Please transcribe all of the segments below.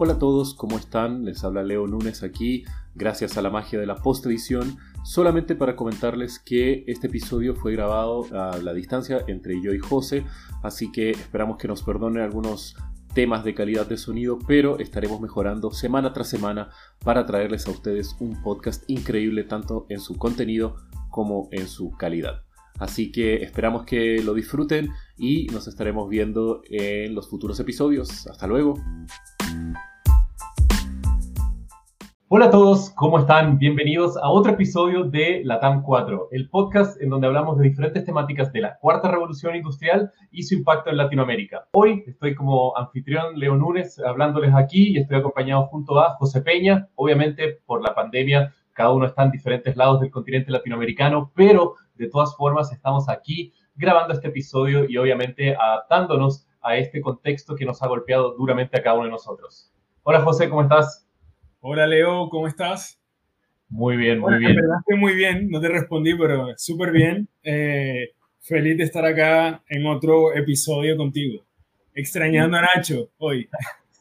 Hola a todos, ¿cómo están? Les habla Leo Núñez aquí, gracias a la magia de la post-edición, solamente para comentarles que este episodio fue grabado a la distancia entre yo y José, así que esperamos que nos perdonen algunos temas de calidad de sonido, pero estaremos mejorando semana tras semana para traerles a ustedes un podcast increíble tanto en su contenido como en su calidad. Así que esperamos que lo disfruten y nos estaremos viendo en los futuros episodios. Hasta luego. Hola a todos, ¿cómo están? Bienvenidos a otro episodio de Latam 4, el podcast en donde hablamos de diferentes temáticas de la cuarta revolución industrial y su impacto en Latinoamérica. Hoy estoy como anfitrión Leo Núñez hablándoles aquí y estoy acompañado junto a José Peña. Obviamente por la pandemia cada uno está en diferentes lados del continente latinoamericano, pero de todas formas estamos aquí grabando este episodio y obviamente adaptándonos a este contexto que nos ha golpeado duramente a cada uno de nosotros. Hola José, ¿cómo estás? Hola Leo, ¿cómo estás? Muy bien, muy bien. Muy bien, no te respondí, pero súper bien. Eh, feliz de estar acá en otro episodio contigo. Extrañando a Nacho hoy.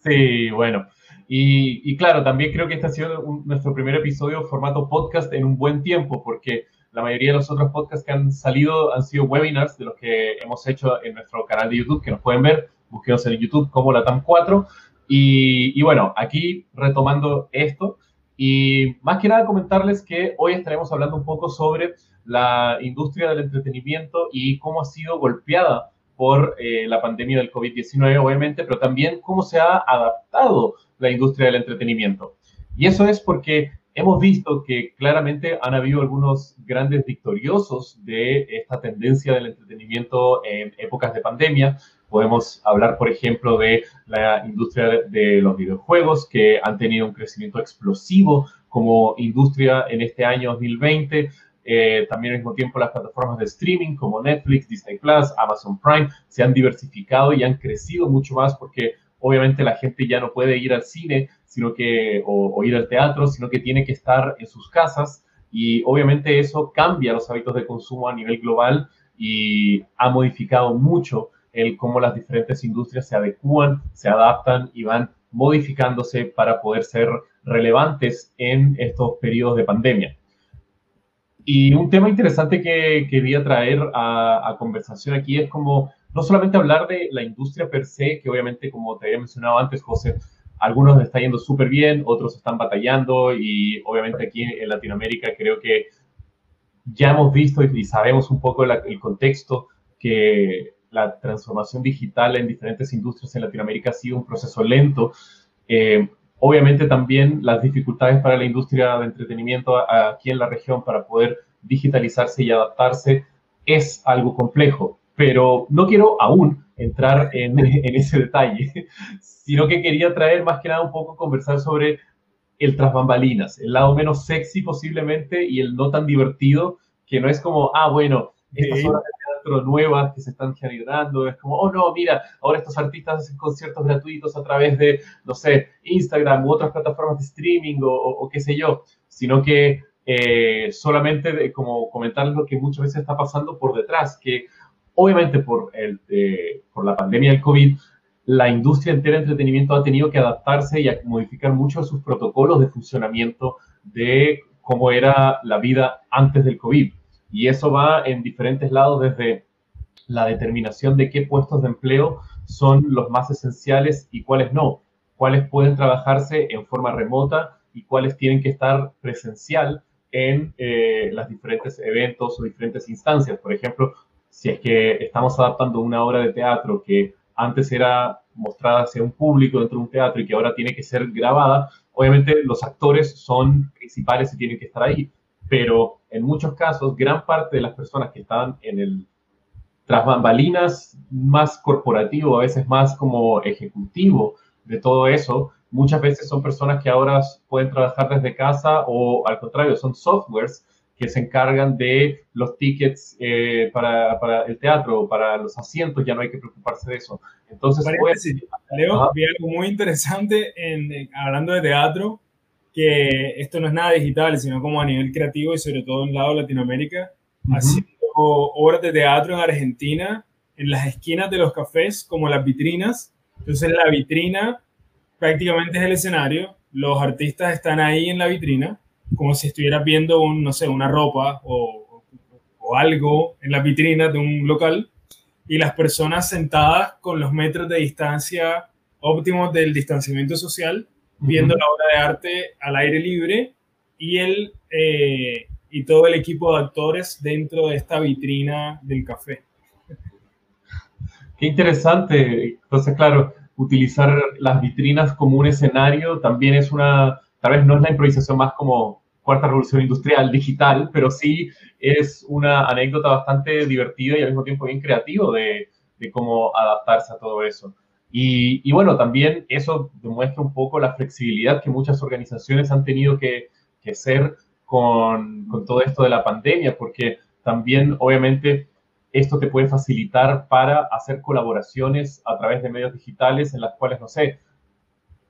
Sí, bueno. Y, y claro, también creo que este ha sido nuestro primer episodio formato podcast en un buen tiempo, porque la mayoría de los otros podcasts que han salido han sido webinars de los que hemos hecho en nuestro canal de YouTube, que nos pueden ver. Búsquenos en YouTube como Latam 4. Y, bueno, aquí retomando esto, y más que nada comentarles que hoy estaremos hablando un poco sobre la industria del entretenimiento y cómo ha sido golpeada por eh, la pandemia del COVID-19, obviamente, pero también cómo se ha adaptado la industria del entretenimiento. Y eso es porque hemos visto que claramente han habido algunos grandes victoriosos de esta tendencia del entretenimiento en épocas de pandemia, Podemos hablar, por ejemplo, de la industria de los videojuegos, que han tenido un crecimiento explosivo como industria en este año 2020. Eh, también al mismo tiempo las plataformas de streaming como Netflix, Disney Plus, Amazon Prime se han diversificado y han crecido mucho más porque obviamente la gente ya no puede ir al cine sino que, o, o ir al teatro, sino que tiene que estar en sus casas y obviamente eso cambia los hábitos de consumo a nivel global y ha modificado mucho el cómo las diferentes industrias se adecúan, se adaptan y van modificándose para poder ser relevantes en estos periodos de pandemia. Y un tema interesante que quería traer a, conversación aquí es como no solamente hablar de la industria per se, que obviamente, como te había mencionado antes, José, algunos está yendo súper bien, otros están batallando y obviamente aquí en Latinoamérica creo que ya hemos visto y, sabemos un poco el contexto que la transformación digital en diferentes industrias en Latinoamérica ha sido un proceso lento. Eh, obviamente también las dificultades para la industria de entretenimiento aquí en la región para poder digitalizarse y adaptarse es algo complejo, pero no quiero aún entrar en, en ese detalle, sino que quería traer más que nada un poco conversar sobre el tras bambalinas, el lado menos sexy posiblemente y el no tan divertido, que no es como, ah, bueno, estas horas nuevas que se están generando. Es como, oh no, mira, ahora estos artistas hacen conciertos gratuitos a través de, no sé, Instagram u otras plataformas de streaming o, qué sé yo, sino que eh, solamente de, como comentar lo que muchas veces está pasando por detrás, que obviamente por, el, por la pandemia del COVID, la industria entera de entretenimiento ha tenido que adaptarse y a modificar mucho sus protocolos de funcionamiento de cómo era la vida antes del COVID. Y eso va en diferentes lados, desde la determinación de qué puestos de empleo son los más esenciales y cuáles no, cuáles pueden trabajarse en forma remota y cuáles tienen que estar presencial en eh, los diferentes eventos o diferentes instancias. Por ejemplo, si es que estamos adaptando una obra de teatro que antes era mostrada hacia un público dentro de un teatro y que ahora tiene que ser grabada, obviamente los actores son principales y tienen que estar ahí pero en muchos casos, gran parte de las personas que estaban en el tras bambalinas más corporativo, a veces más como ejecutivo de todo eso, muchas veces son personas que ahora pueden trabajar desde casa o al contrario, son softwares que se encargan de los tickets eh, para, para, el teatro, para los asientos, ya no hay que preocuparse de eso. Entonces, Leo, vi algo muy interesante en, hablando de teatro, que esto no es nada digital, sino como a nivel creativo y sobre todo en el lado de Latinoamérica, haciendo obras de teatro en Argentina, en las esquinas de los cafés, como las vitrinas. Entonces la vitrina prácticamente es el escenario, los artistas están ahí en la vitrina, como si estuvieras viendo un, no sé, una ropa o, o algo en la vitrina de un local, y las personas sentadas con los metros de distancia óptimos del distanciamiento social, viendo la obra de arte al aire libre y, el, eh, y todo el equipo de actores dentro de esta vitrina del café. Qué interesante. Entonces, claro, utilizar las vitrinas como un escenario también es una, tal vez no es la improvisación más como cuarta revolución industrial digital, pero sí es una anécdota bastante divertida y al mismo tiempo bien creativo de, de cómo adaptarse a todo eso. Y, y, bueno, también eso demuestra un poco la flexibilidad que muchas organizaciones han tenido que, que ser con, con, todo esto de la pandemia, porque también obviamente esto te puede facilitar para hacer colaboraciones a través de medios digitales en las cuales, no sé,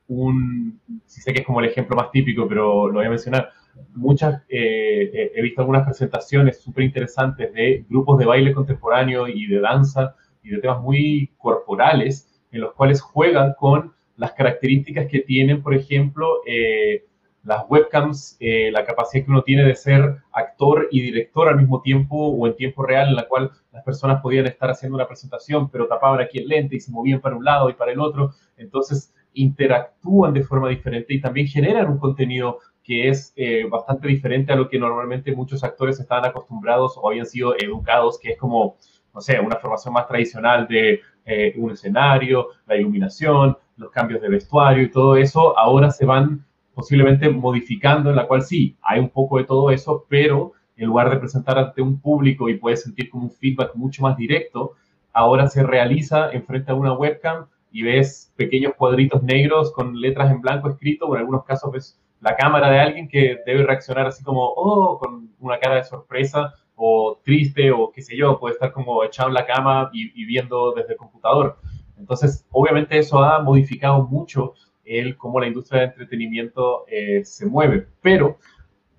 un, si sé que es como el ejemplo más típico, pero lo voy a mencionar, muchas, eh, he visto algunas presentaciones súper interesantes de grupos de baile contemporáneo y de danza y de temas muy corporales en los cuales juegan con las características que tienen, por ejemplo, eh, las webcams, eh, la capacidad que uno tiene de ser actor y director al mismo tiempo o en tiempo real, en la cual las personas podían estar haciendo una presentación, pero tapaban aquí el lente y se movían para un lado y para el otro. Entonces, interactúan de forma diferente y también generan un contenido que es eh, bastante diferente a lo que normalmente muchos actores estaban acostumbrados o habían sido educados, que es como, no sé, una formación más tradicional de eh, un escenario, la iluminación, los cambios de vestuario y todo eso, ahora se van posiblemente modificando, en la cual sí, hay un poco de todo eso, pero en lugar de presentar ante un público y puedes sentir como un feedback mucho más directo, ahora se realiza enfrente a una webcam y ves pequeños cuadritos negros con letras en blanco escrito, o en algunos casos ves la cámara de alguien que debe reaccionar así como, oh, con una cara de sorpresa o triste o qué sé yo, puede estar como echado en la cama y, viendo desde el computador. Entonces, obviamente eso ha modificado mucho el cómo la industria de entretenimiento eh, se mueve. Pero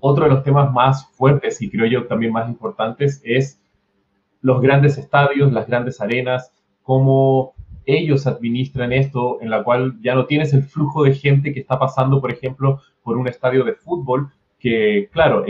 otro de los temas más fuertes y creo yo también más importantes es los grandes estadios, las grandes arenas, cómo ellos administran esto, en la cual ya no tienes el flujo de gente que está pasando, por ejemplo, por un estadio de fútbol, que claro,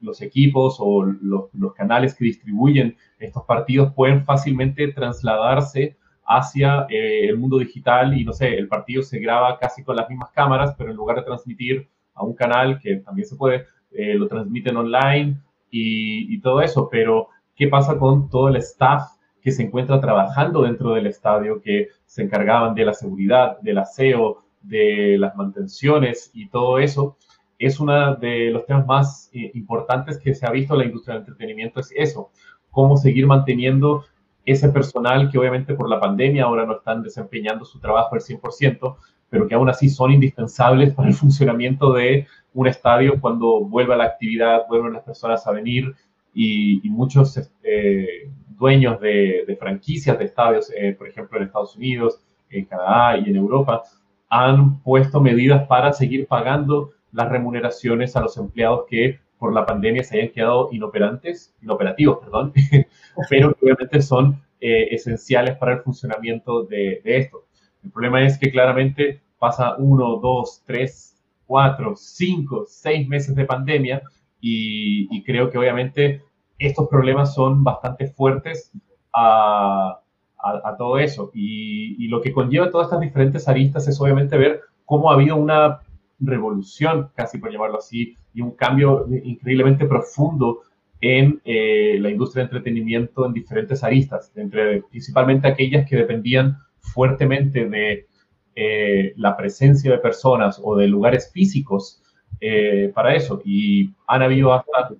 los equipos o los, canales que distribuyen estos partidos pueden fácilmente trasladarse hacia eh, el mundo digital y no sé, el partido se graba casi con las mismas cámaras, pero en lugar de transmitir a un canal, que también se puede, eh, lo transmiten online y, y todo eso, pero ¿qué pasa con todo el staff que se encuentra trabajando dentro del estadio, que se encargaban de la seguridad, del aseo, de las mantenciones y todo eso, es uno de los temas más eh, importantes que se ha visto en la industria del entretenimiento, es eso, cómo seguir manteniendo ese personal que obviamente por la pandemia ahora no están desempeñando su trabajo al 100%, pero que aún así son indispensables para el funcionamiento de un estadio cuando vuelva la actividad, vuelven las personas a venir y, muchos eh, dueños de, franquicias de estadios, eh, por ejemplo en Estados Unidos, en Canadá y en Europa, han puesto medidas para seguir pagando las remuneraciones a los empleados que por la pandemia se hayan quedado inoperantes, inoperativos, perdón, pero que obviamente son eh, esenciales para el funcionamiento de, esto. El problema es que claramente pasa uno, dos, tres, cuatro, cinco, seis meses de pandemia y, y creo que obviamente estos problemas son bastante fuertes a, a, todo eso. Y, y, lo que conlleva todas estas diferentes aristas es obviamente ver cómo ha habido una revolución, casi por llamarlo así, y un cambio increíblemente profundo en eh, la industria de entretenimiento en diferentes aristas, entre principalmente aquellas que dependían fuertemente de eh, la presencia de personas o de lugares físicos eh, para eso. Y han habido hasta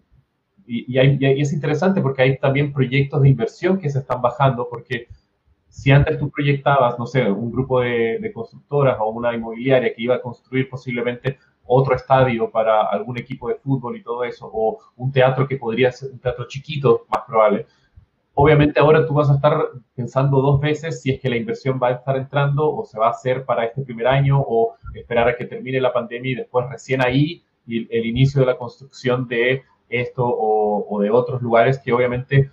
y, es interesante porque hay también proyectos de inversión que se están bajando, porque si antes tú proyectabas, no sé, un grupo de, constructoras o una inmobiliaria que iba a construir posiblemente otro estadio para algún equipo de fútbol y todo eso, o un teatro que podría ser un teatro chiquito, más probable, obviamente ahora tú vas a estar pensando dos veces si es que la inversión va a estar entrando o se va a hacer para este primer año o esperar a que termine la pandemia y después recién ahí el inicio de la construcción de esto o, de otros lugares que obviamente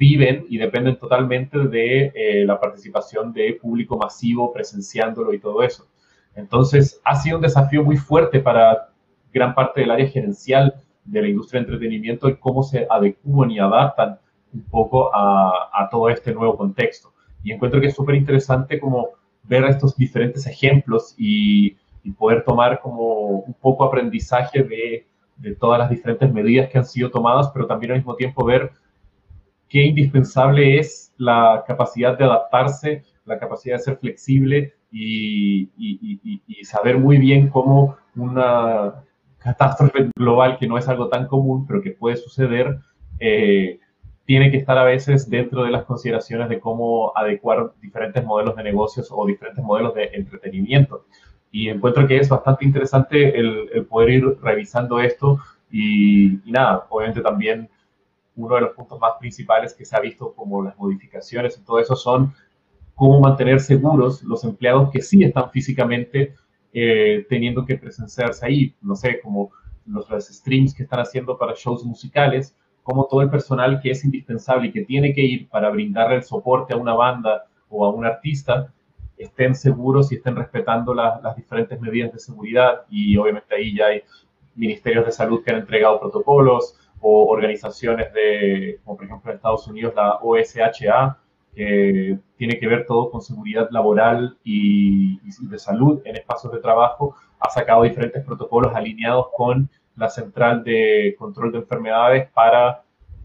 viven y dependen totalmente de eh, la participación de público masivo presenciándolo y todo eso. Entonces, ha sido un desafío muy fuerte para gran parte del área gerencial de la industria de entretenimiento y cómo se adecuan y adaptan un poco a, todo este nuevo contexto. Y encuentro que es súper interesante como ver estos diferentes ejemplos y, poder tomar como un poco aprendizaje de, de, todas las diferentes medidas que han sido tomadas, pero también al mismo tiempo ver qué indispensable es la capacidad de adaptarse, la capacidad de ser flexible y, y saber muy bien cómo una catástrofe global, que no es algo tan común, pero que puede suceder, eh, tiene que estar a veces dentro de las consideraciones de cómo adecuar diferentes modelos de negocios o diferentes modelos de entretenimiento. Y encuentro que es bastante interesante el, poder ir revisando esto y, nada, obviamente también uno de los puntos más principales que se ha visto como las modificaciones y todo eso son cómo mantener seguros los empleados que sí están físicamente eh, teniendo que presenciarse ahí, no sé, como los, streams que están haciendo para shows musicales, como todo el personal que es indispensable y que tiene que ir para brindarle el soporte a una banda o a un artista, estén seguros y estén respetando las diferentes medidas de seguridad. Y obviamente ahí ya hay ministerios de salud que han entregado protocolos o organizaciones de, como por ejemplo en Estados Unidos la OSHA, que tiene que ver todo con seguridad laboral y, de salud en espacios de trabajo, ha sacado diferentes protocolos alineados con la Central de Control de Enfermedades para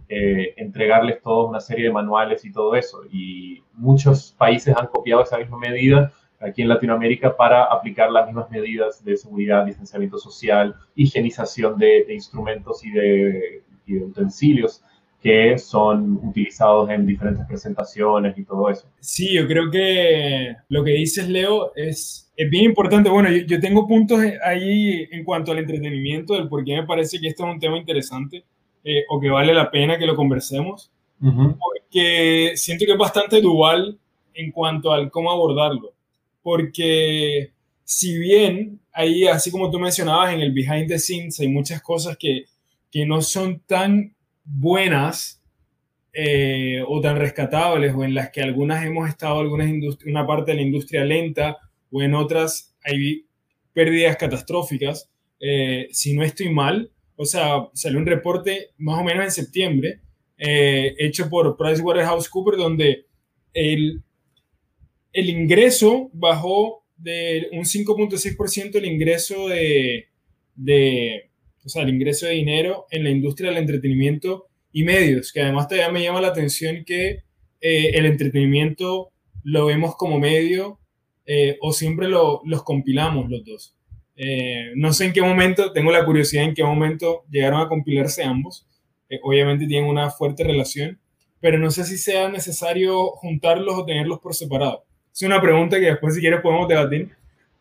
eh, entregarles toda una serie de manuales y todo eso. Y muchos países han copiado esa misma medida aquí en Latinoamérica para aplicar las mismas medidas de seguridad, distanciamiento social, higienización de, instrumentos y de, y de utensilios que son utilizados en diferentes presentaciones y todo eso. Sí, yo creo que lo que dices, Leo, es, es bien importante. Bueno, yo, tengo puntos ahí en cuanto al entretenimiento, del por qué me parece que esto es un tema interesante eh, o que vale la pena que lo conversemos, porque siento que es bastante dual en cuanto al cómo abordarlo, porque si bien ahí, así como tú mencionabas, en el behind the scenes hay muchas cosas que, que no son tan buenas eh, o tan rescatables o en las que algunas hemos estado, algunas una parte de la industria lenta o en otras hay pérdidas catastróficas. Eh, si no estoy mal, o sea, salió un reporte más o menos en septiembre eh, hecho por PricewaterhouseCoopers donde el, el ingreso bajó de un 5.6% el ingreso de, o sea, el ingreso de dinero en la industria del entretenimiento y medios, que además todavía me llama la atención que eh, el entretenimiento lo vemos como medio eh, o siempre lo, los compilamos los dos. Eh, no sé en qué momento, tengo la curiosidad en qué momento llegaron a compilarse ambos. obviamente tienen una fuerte relación, pero no sé si sea necesario juntarlos o tenerlos por separado. Es una pregunta que después si quieres podemos debatir,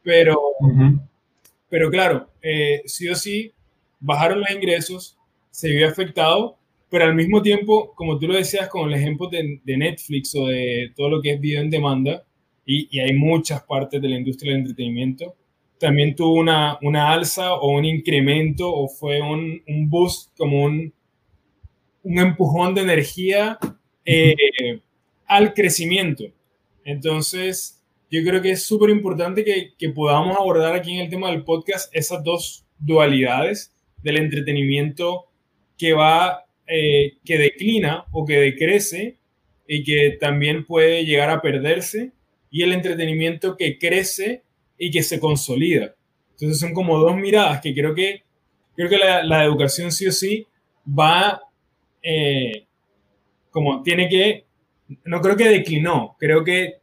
pero, pero claro, sí o sí, bajaron los ingresos, se vio afectado, pero al mismo tiempo, como tú lo decías con el ejemplo de, Netflix o de todo lo que es video en demanda, y, hay muchas partes de la industria del entretenimiento, también tuvo una, una alza o un incremento o fue un, un boost, como un, un empujón de energía eh, al crecimiento. Entonces, yo creo que es súper importante que, que podamos abordar aquí en el tema del podcast esas dos dualidades del entretenimiento que va, eh, que declina o que decrece y que también puede llegar a perderse, y el entretenimiento que crece y que se consolida. Entonces son como dos miradas que creo que, creo que la, educación sí o sí va, eh, como tiene que, no creo que declinó, creo que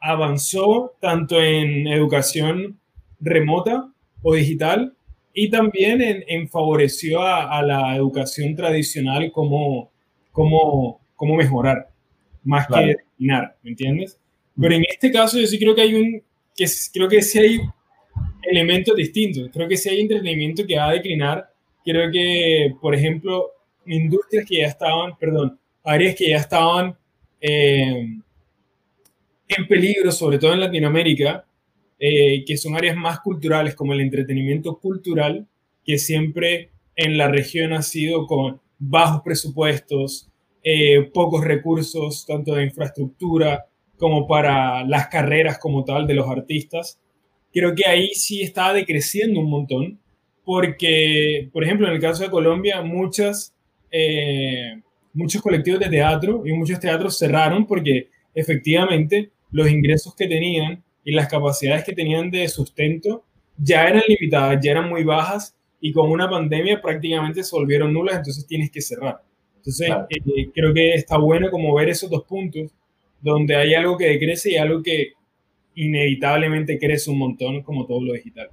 avanzó tanto en educación remota o digital y también en, favoreció a, la educación tradicional como, como, como mejorar, más que declinar, ¿me entiendes? Pero en este caso yo sí creo que hay un, que creo que sí hay elementos distintos, creo que sí hay entretenimiento que va a declinar, creo que, por ejemplo, industrias que ya estaban, perdón, áreas que ya estaban eh, en peligro, sobre todo en Latinoamérica, eh, que son áreas más culturales, como el entretenimiento cultural, que siempre en la región ha sido con bajos presupuestos, eh, pocos recursos, tanto de infraestructura como para las carreras como tal de los artistas. creo que ahí sí está decreciendo un montón, porque, por ejemplo, en el caso de Colombia, muchas, eh, muchos colectivos de teatro y muchos teatros cerraron porque efectivamente los ingresos que tenían y las capacidades que tenían de sustento ya eran limitadas, ya eran muy bajas y con una pandemia prácticamente se volvieron nulas, entonces tienes que cerrar. Entonces, eh, creo que está bueno como ver esos dos puntos, donde hay algo que decrece y algo que inevitablemente crece un montón, como todo lo digital.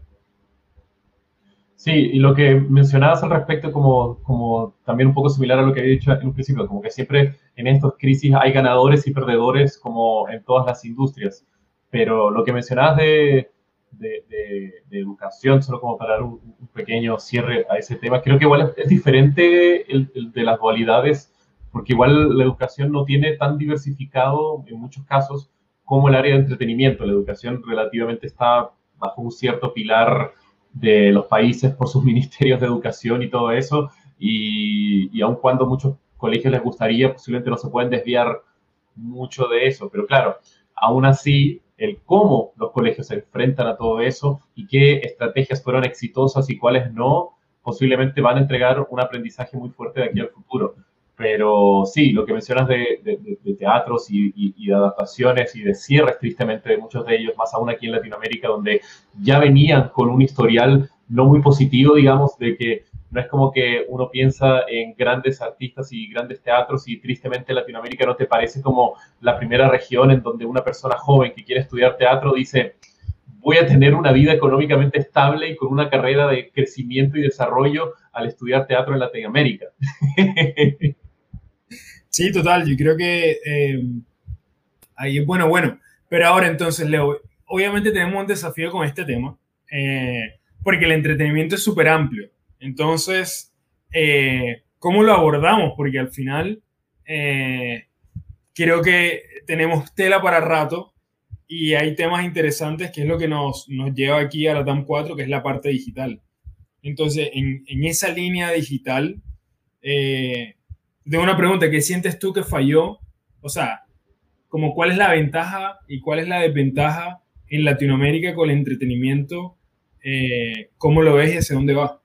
Sí, y lo que mencionabas al respecto, como, como también un poco similar a lo que había dicho en un principio, como que siempre en estas crisis hay ganadores y perdedores, como en todas las industrias. Pero lo que mencionabas de, de, educación, solo como para dar un, pequeño cierre a ese tema, creo que igual es, diferente el, de las dualidades, porque igual la educación no tiene tan diversificado en muchos casos como el área de entretenimiento. La educación relativamente está bajo un cierto pilar de los países por sus ministerios de educación y todo eso, y, y aun cuando muchos colegios les gustaría, posiblemente no se pueden desviar mucho de eso, pero claro, aún así el cómo los colegios se enfrentan a todo eso y qué estrategias fueron exitosas y cuáles no, posiblemente van a entregar un aprendizaje muy fuerte de aquí al futuro. Pero sí, lo que mencionas de, teatros y, de adaptaciones y de cierres, tristemente, de muchos de ellos, más aún aquí en Latinoamérica, donde ya venían con un historial no muy positivo, digamos, de que no es como que uno piensa en grandes artistas y grandes teatros y tristemente Latinoamérica no te parece como la primera región en donde una persona joven que quiere estudiar teatro dice, voy a tener una vida económicamente estable y con una carrera de crecimiento y desarrollo al estudiar teatro en Latinoamérica. Sí, total, yo creo que eh, ahí es bueno, bueno. Pero ahora entonces, Leo, obviamente tenemos un desafío con este tema, eh, porque el entretenimiento es súper amplio. Entonces, eh, ¿cómo lo abordamos? Porque al final eh, creo que tenemos tela para rato y hay temas interesantes que es lo que nos, nos lleva aquí a la TAM 4, que es la parte digital. Entonces, en, esa línea digital, eh, tengo una pregunta, ¿qué sientes tú que falló? O sea, como cuál es la ventaja y cuál es la desventaja en Latinoamérica con el entretenimiento, eh, ¿cómo lo ves y hacia dónde va?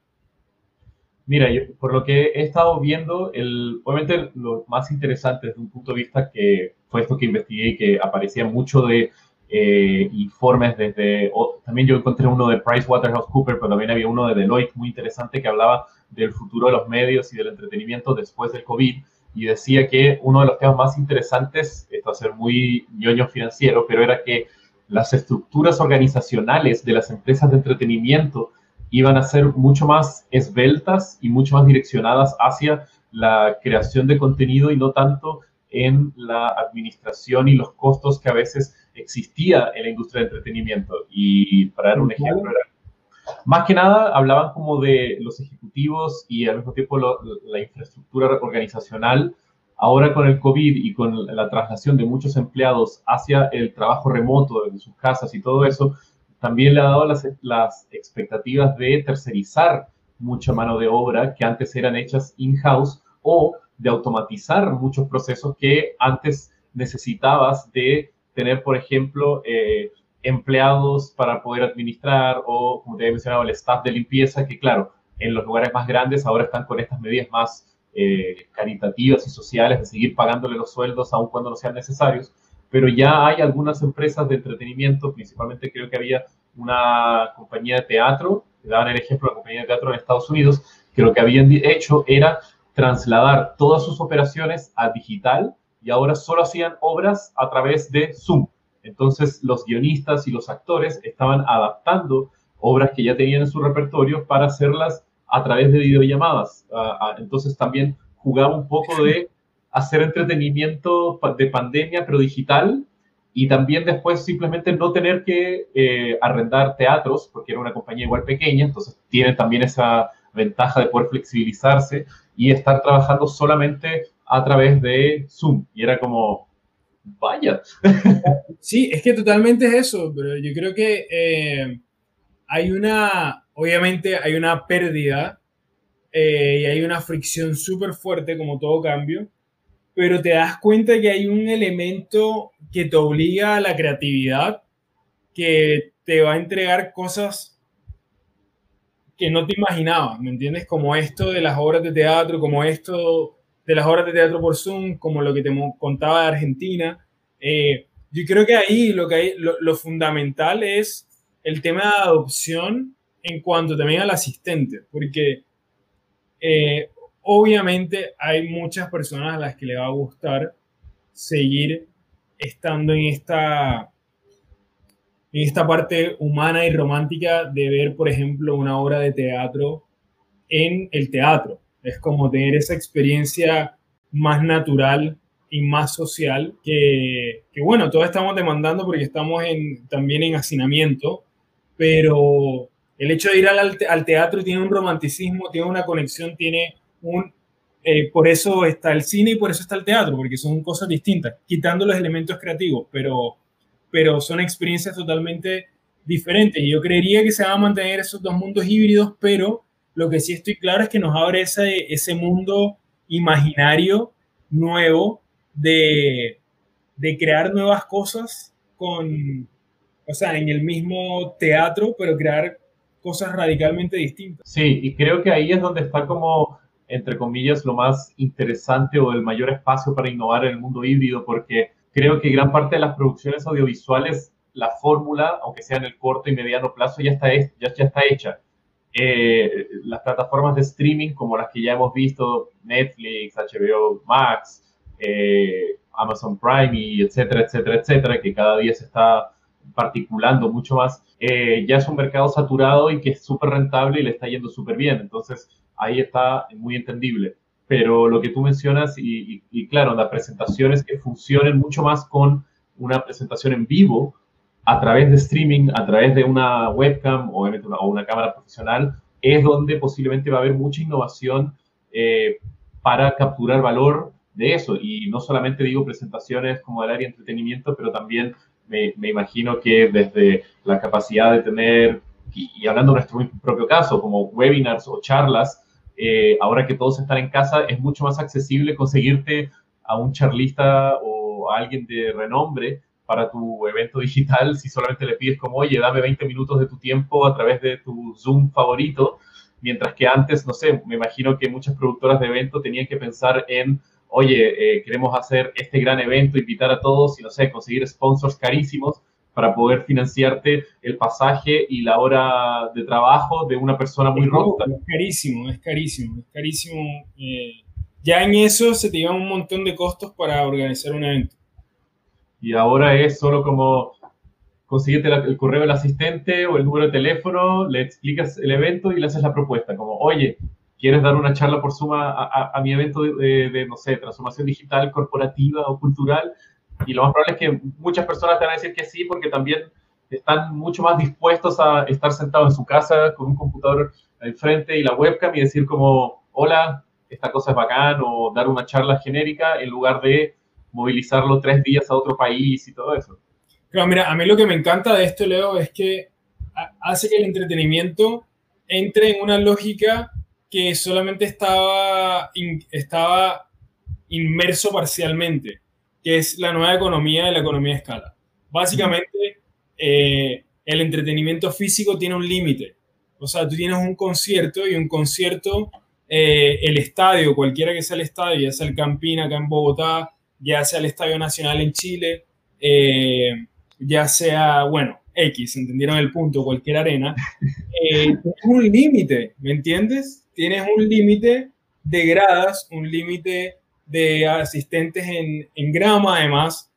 Mira, por lo que he estado viendo, el, obviamente lo más interesante desde un punto de vista que fue esto que investigué y que aparecía mucho de eh, informes desde, también yo encontré uno de PricewaterhouseCoopers, pero también había uno de Deloitte muy interesante que hablaba del futuro de los medios y del entretenimiento después del COVID y decía que uno de los temas más interesantes, esto va a ser muy ñoño financiero, pero era que las estructuras organizacionales de las empresas de entretenimiento iban a ser mucho más esbeltas y mucho más direccionadas hacia la creación de contenido y no tanto en la administración y los costos que a veces existía en la industria de entretenimiento. Y para dar un ejemplo, más que nada hablaban como de los ejecutivos y al mismo tiempo la infraestructura organizacional. Ahora con el COVID y con la traslación de muchos empleados hacia el trabajo remoto de sus casas y todo eso, también le ha dado las, expectativas de tercerizar mucha mano de obra que antes eran hechas in-house o de automatizar muchos procesos que antes necesitabas de tener, por ejemplo, eh, empleados para poder administrar o, como te había mencionado, el staff de limpieza, que claro, en los lugares más grandes ahora están con estas medidas más eh, caritativas y sociales de seguir pagándole los sueldos aun cuando no sean necesarios pero ya hay algunas empresas de entretenimiento, principalmente creo que había una compañía de teatro, que daban el ejemplo de la compañía de teatro en Estados Unidos, que lo que habían hecho era trasladar todas sus operaciones a digital y ahora solo hacían obras a través de Zoom. Entonces los guionistas y los actores estaban adaptando obras que ya tenían en su repertorio para hacerlas a través de videollamadas. Ah, ah, entonces también jugaba un poco de hacer entretenimiento de pandemia, pero digital, y también después simplemente no tener que eh, arrendar teatros, porque era una compañía igual pequeña, entonces tiene también esa ventaja de poder flexibilizarse y estar trabajando solamente a través de Zoom. Y era como, vaya. Sí, es que totalmente es eso, pero yo creo que eh, hay una, obviamente hay una pérdida eh, y hay una fricción súper fuerte como todo cambio pero te das cuenta que hay un elemento que te obliga a la creatividad que te va a entregar cosas que no te imaginabas, ¿me entiendes? Como esto de las obras de teatro, como esto de las obras de teatro por Zoom, como lo que te contaba de Argentina. Eh, yo creo que ahí lo, que lo, fundamental es el tema de adopción en cuanto también al asistente, porque eh, obviamente hay muchas personas a las que le va a gustar seguir estando en esta, en esta parte humana y romántica de ver, por ejemplo, una obra de teatro en el teatro. Es como tener esa experiencia más natural y más social que, bueno, todos estamos demandando porque estamos en, también en hacinamiento, pero el hecho de ir al, al teatro tiene un romanticismo, tiene una conexión, tiene un... Eh, por eso está el cine y por eso está el teatro, porque son cosas distintas, quitando los elementos creativos, pero, pero son experiencias totalmente diferentes. Y yo creería que se van a mantener esos dos mundos híbridos, pero lo que sí estoy claro es que nos abre ese, mundo imaginario nuevo de, de crear nuevas cosas con, o sea, en el mismo teatro, pero crear cosas radicalmente distintas. Sí, y creo que ahí es donde está como, entre comillas, lo más interesante o el mayor espacio para innovar en el mundo híbrido, porque creo que gran parte de las producciones audiovisuales, la fórmula, aunque sea en el corto y mediano plazo, ya está, ya, ya está hecha. Eh, las plataformas de streaming como las que ya hemos visto, Netflix, HBO Max, eh, Amazon Prime y etcétera, etcétera, etcétera, que cada día se está particulando mucho más, eh, ya es un mercado saturado y que es súper rentable y le está yendo súper bien. Entonces, ahí está muy entendible. Pero lo que tú mencionas, y, y claro, las presentaciones que funcionen mucho más con una presentación en vivo, a través de streaming, a través de una webcam o una, cámara profesional, es donde posiblemente va a haber mucha innovación eh, para capturar valor de eso. Y no solamente digo presentaciones como el área de entretenimiento, pero también me, me imagino que desde la capacidad de tener, y, hablando de nuestro propio caso, como webinars o charlas, eh, ahora que todos están en casa, es mucho más accesible conseguirte a un charlista o a alguien de renombre para tu evento digital si solamente le pides como, oye, dame 20 minutos de tu tiempo a través de tu Zoom favorito, mientras que antes, no sé, me imagino que muchas productoras de evento tenían que pensar en, oye, eh, queremos hacer este gran evento, invitar a todos y, no sé, conseguir sponsors carísimos para poder financiarte el pasaje y la hora de trabajo de una persona muy rota. Es carísimo, es carísimo, es carísimo. Eh, ya en eso se te llevan un montón de costos para organizar un evento y ahora es solo como consiguete el correo del asistente o el número de teléfono, le explicas el evento y le haces la propuesta, como, oye, ¿quieres dar una charla por suma a, mi evento de, no sé, transformación digital, corporativa o cultural? Y lo más probable es que muchas personas te van a decir que sí, porque también están mucho más dispuestos a estar sentados en su casa con un computador enfrente y la webcam y decir como, hola, esta cosa es bacán, o dar una charla genérica en lugar de movilizarlo tres días a otro país y todo eso. Pero mira, a mí lo que me encanta de esto, Leo, es que hace que el entretenimiento entre en una lógica que solamente estaba, estaba inmerso parcialmente, que es la nueva economía de la economía de escala. Básicamente, eh, el entretenimiento físico tiene un límite. O sea, tú tienes un concierto y un concierto, eh, el estadio, cualquiera que sea el estadio, ya sea el Campín acá en Bogotá, ya sea el Estadio Nacional en Chile, eh, ya sea, bueno, X, entendieron el punto, cualquier arena, eh, tienes un límite, ¿me entiendes? Tienes un límite de gradas, un límite de asistentes en, en, grama, además,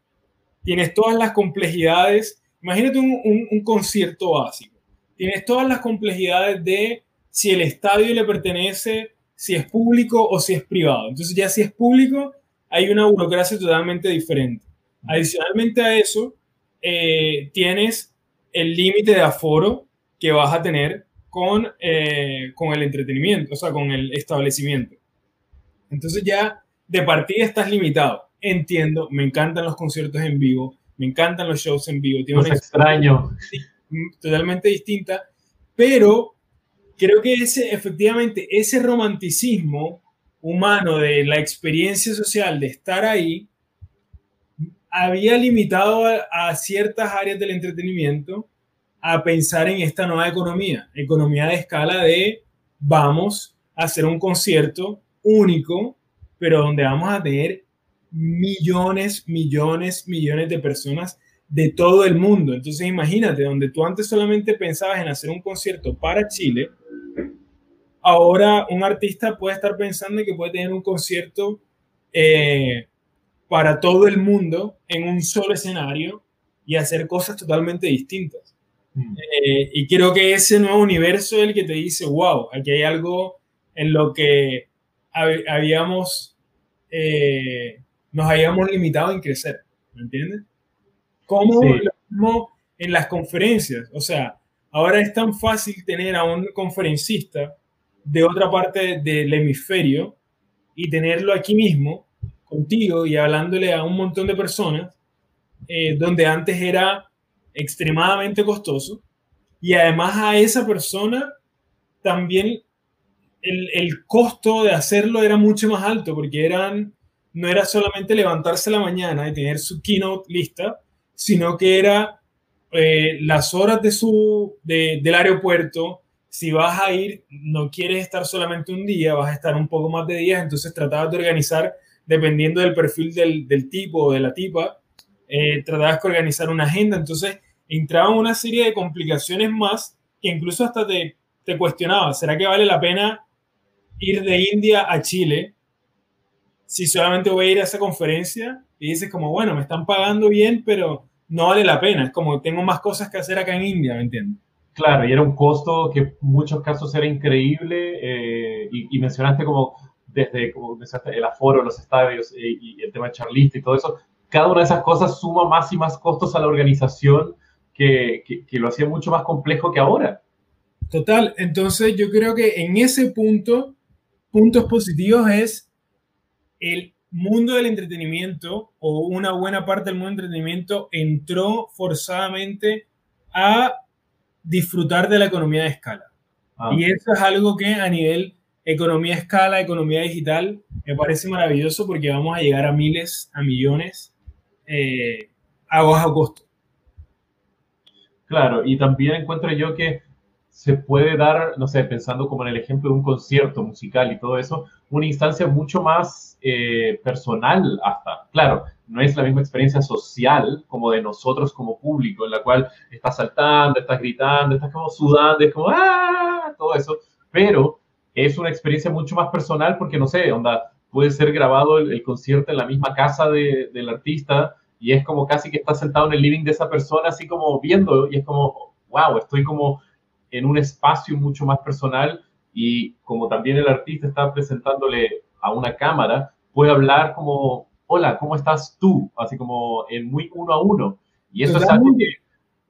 tienes todas las complejidades. Imagínate un, un concierto básico. Tienes todas las complejidades de si el estadio le pertenece, si es público o si es privado. Entonces ya si es público, hay una burocracia totalmente diferente. Adicionalmente a eso, eh, tienes el límite de aforo que vas a tener con, eh, con el entretenimiento, o sea, con el establecimiento. Entonces ya de partida estás limitado. Entiendo, me encantan los conciertos en vivo, me encantan los shows en vivo. Tiene extraño. Totalmente distinta, pero creo que ese, efectivamente, ese romanticismo humano de la experiencia social de estar ahí había limitado a, ciertas áreas del entretenimiento a pensar en esta nueva economía, economía de escala de vamos a hacer un concierto único, pero donde vamos a tener millones, millones, millones de personas de todo el mundo. Entonces imagínate, donde tú antes solamente pensabas en hacer un concierto para Chile, ahora un artista puede estar pensando que puede tener un concierto eh, para todo el mundo en un solo escenario y hacer cosas totalmente distintas. Mm. Eh, y creo que ese nuevo universo es el que te dice, wow, aquí hay algo en lo que habíamos eh, nos habíamos limitado en crecer, ¿me entiendes? Como en las conferencias, o sea, ahora es tan fácil tener a un conferencista de otra parte del hemisferio y tenerlo aquí mismo contigo y hablándole a un montón de personas, eh, donde antes era extremadamente costoso y además a esa persona también el, el, costo de hacerlo era mucho más alto porque eran no era solamente levantarse la mañana y tener su keynote lista, sino que era eh, las horas de su, del aeropuerto. Si vas a ir, no quieres estar solamente un día, vas a estar un poco más de días, entonces tratabas de organizar, dependiendo del perfil del, del tipo o de la tipa, eh, tratabas de organizar una agenda. Entonces entraban una serie de complicaciones más que incluso hasta te, te cuestionaba, ¿será que vale la pena ir de India a Chile si solamente voy a ir a esa conferencia y dices como, bueno, me están pagando bien, pero no vale la pena, es como tengo más cosas que hacer acá en India, ¿me entiendes? Claro, y era un costo que en muchos casos era increíble eh, y, mencionaste como desde como mencionaste, el aforo, los estadios eh, y, el tema de charlista y todo eso, cada una de esas cosas suma más y más costos a la organización que, que, que lo hacía mucho más complejo que ahora. Total, entonces yo creo que en ese punto, puntos positivos es el mundo del entretenimiento o una buena parte del mundo del entretenimiento entró forzadamente a disfrutar de la economía de escala. Ah. Y eso es algo que a nivel economía de escala, economía digital, me parece maravilloso porque vamos a llegar a miles, a millones eh, a bajo costo. Claro, y también encuentro yo que se puede dar, no sé, pensando como en el ejemplo de un concierto musical y todo eso, una instancia mucho más eh, personal hasta. Claro, no es la misma experiencia social como de nosotros como público, en la cual estás saltando, estás gritando, estás como sudando, es como, ¡ah! Todo eso, pero es una experiencia mucho más personal porque, no sé, onda, puede ser grabado el, concierto en la misma casa del artista y es como casi que estás sentado en el living de esa persona, así como viendo, y es como, wow, estoy como en un espacio mucho más personal y como también el artista está presentándole a una cámara, puede hablar como, hola, ¿cómo estás tú? Así como en muy uno a uno. Y eso es algo que